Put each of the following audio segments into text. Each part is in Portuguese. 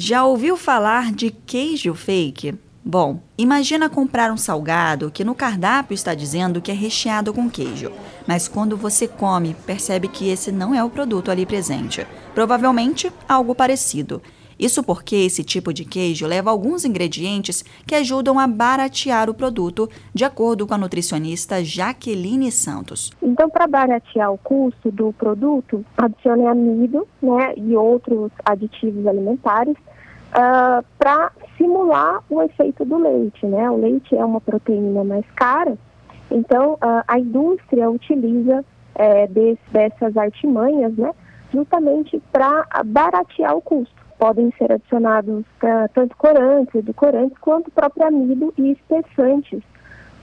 Já ouviu falar de queijo fake? Bom, imagina comprar um salgado que no cardápio está dizendo que é recheado com queijo, mas quando você come, percebe que esse não é o produto ali presente. Provavelmente algo parecido. Isso porque esse tipo de queijo leva alguns ingredientes que ajudam a baratear o produto, de acordo com a nutricionista Jaqueline Santos. Então, para baratear o custo do produto, adicione amido né, e outros aditivos alimentares uh, ah, para simular o efeito do leite. Né? O leite é uma proteína mais cara, então uh, a indústria utiliza é, desse, dessas artimanhas né, justamente para baratear o custo podem ser adicionados uh, tanto corantes, edulcorantes, quanto próprio amido e espessantes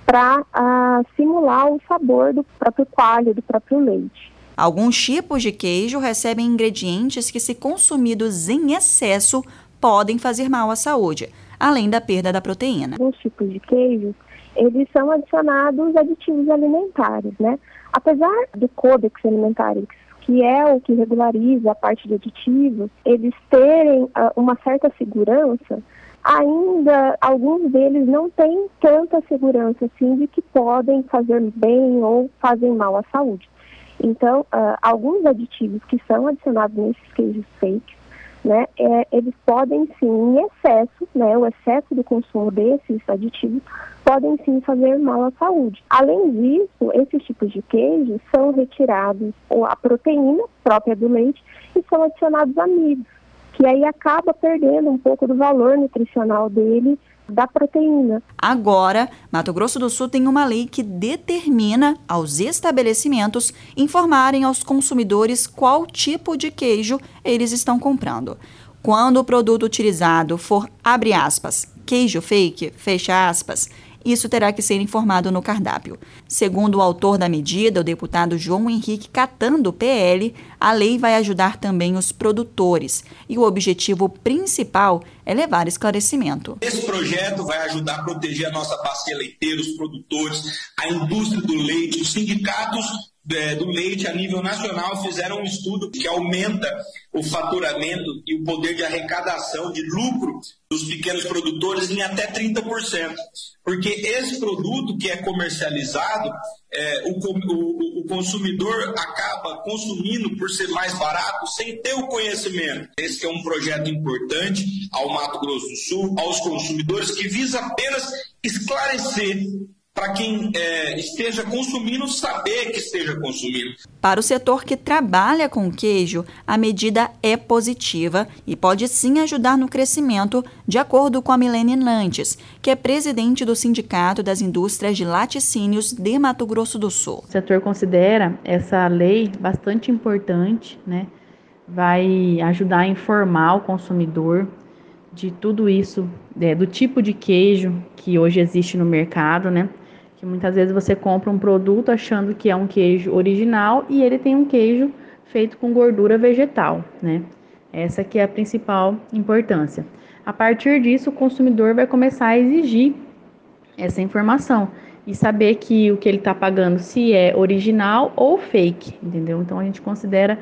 para uh, simular o sabor do próprio coalho, do próprio leite. Alguns tipos de queijo recebem ingredientes que, se consumidos em excesso, podem fazer mal à saúde, além da perda da proteína. Alguns tipos de queijos, eles são adicionados aditivos alimentares, né? Apesar do Codex Alimentarius que é o que regulariza a parte de aditivos, eles terem uh, uma certa segurança, ainda alguns deles não têm tanta segurança assim de que podem fazer bem ou fazem mal à saúde. Então, uh, alguns aditivos que são adicionados nesses queijos fakes né, é, eles podem sim, em excesso, né, o excesso do consumo desses aditivos, podem sim fazer mal à saúde. Além disso, esses tipos de queijos são retirados a proteína própria do leite e são adicionados amidos, que aí acaba perdendo um pouco do valor nutricional dele da proteína. Agora, Mato Grosso do Sul tem uma lei que determina aos estabelecimentos informarem aos consumidores qual tipo de queijo eles estão comprando. Quando o produto utilizado for, abre aspas, queijo fake, fecha aspas, isso terá que ser informado no cardápio. Segundo o autor da medida, o deputado João Henrique Catando, PL, a lei vai ajudar também os produtores e o objetivo principal é levar esclarecimento. Esse projeto vai ajudar a proteger a nossa bacia leiteira, os produtores, a indústria do leite, os sindicatos do leite a nível nacional fizeram um estudo que aumenta o faturamento e o poder de arrecadação, de lucro dos pequenos produtores em até 30%. Porque esse produto que é comercializado, é, o, o, o, consumidor acaba consumindo por ser mais barato sem ter o conhecimento. Esse é um projeto importante ao Mato Grosso do Sul, aos consumidores, que visa apenas esclarecer para quem é, esteja consumindo saber que esteja consumindo. Para o setor que trabalha com queijo, a medida é positiva e pode sim ajudar no crescimento, de acordo com a Milene Nantes, que é presidente do Sindicato das Indústrias de Laticínios de Mato Grosso do Sul. O setor considera essa lei bastante importante, né? Vai ajudar a informar o consumidor de tudo isso, é, do tipo de queijo que hoje existe no mercado, né? Que muitas vezes você compra um produto achando que é um queijo original e ele tem um queijo feito com gordura vegetal, né? Essa que é a principal importância. A partir disso, o consumidor vai começar a exigir essa informação e saber que o que ele está pagando se é original ou fake, entendeu? Então a gente considera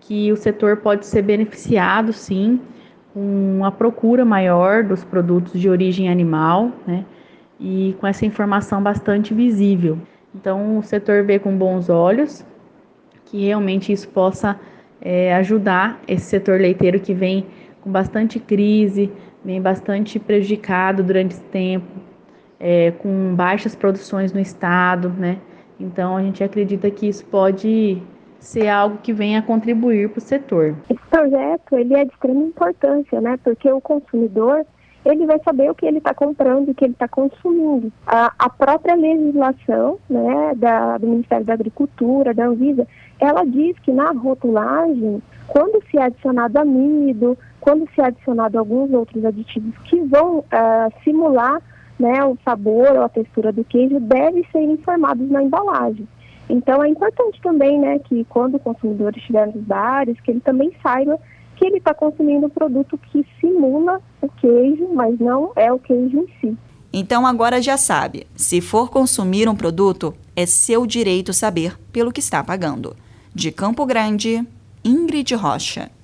que o setor pode ser beneficiado, sim, com a procura maior dos produtos de origem animal, né? E com essa informação bastante visível. Então, o setor vê com bons olhos que realmente isso possa é, ajudar esse setor leiteiro que vem com bastante crise, vem bastante prejudicado durante esse tempo, é, com baixas produções no estado, né? Então, a gente acredita que isso pode ser algo que venha contribuir para o setor. Esse projeto ele é de extrema importância, né? Porque o consumidor ele vai saber o que ele está comprando, o que ele está consumindo. A, a, própria legislação né, da, do Ministério da Agricultura, da Anvisa, ela diz que na rotulagem, quando se é adicionado amido, quando se é adicionado alguns outros aditivos que vão uh, simular né, o sabor ou a textura do queijo, devem ser informados na embalagem. Então é importante também né, que quando o consumidor estiver nos bares, que ele também saiba que ele está consumindo um produto que simula o queijo, mas não é o queijo em si. Então agora já sabe, se for consumir um produto, é seu direito saber pelo que está pagando. De Campo Grande, Ingrid Rocha.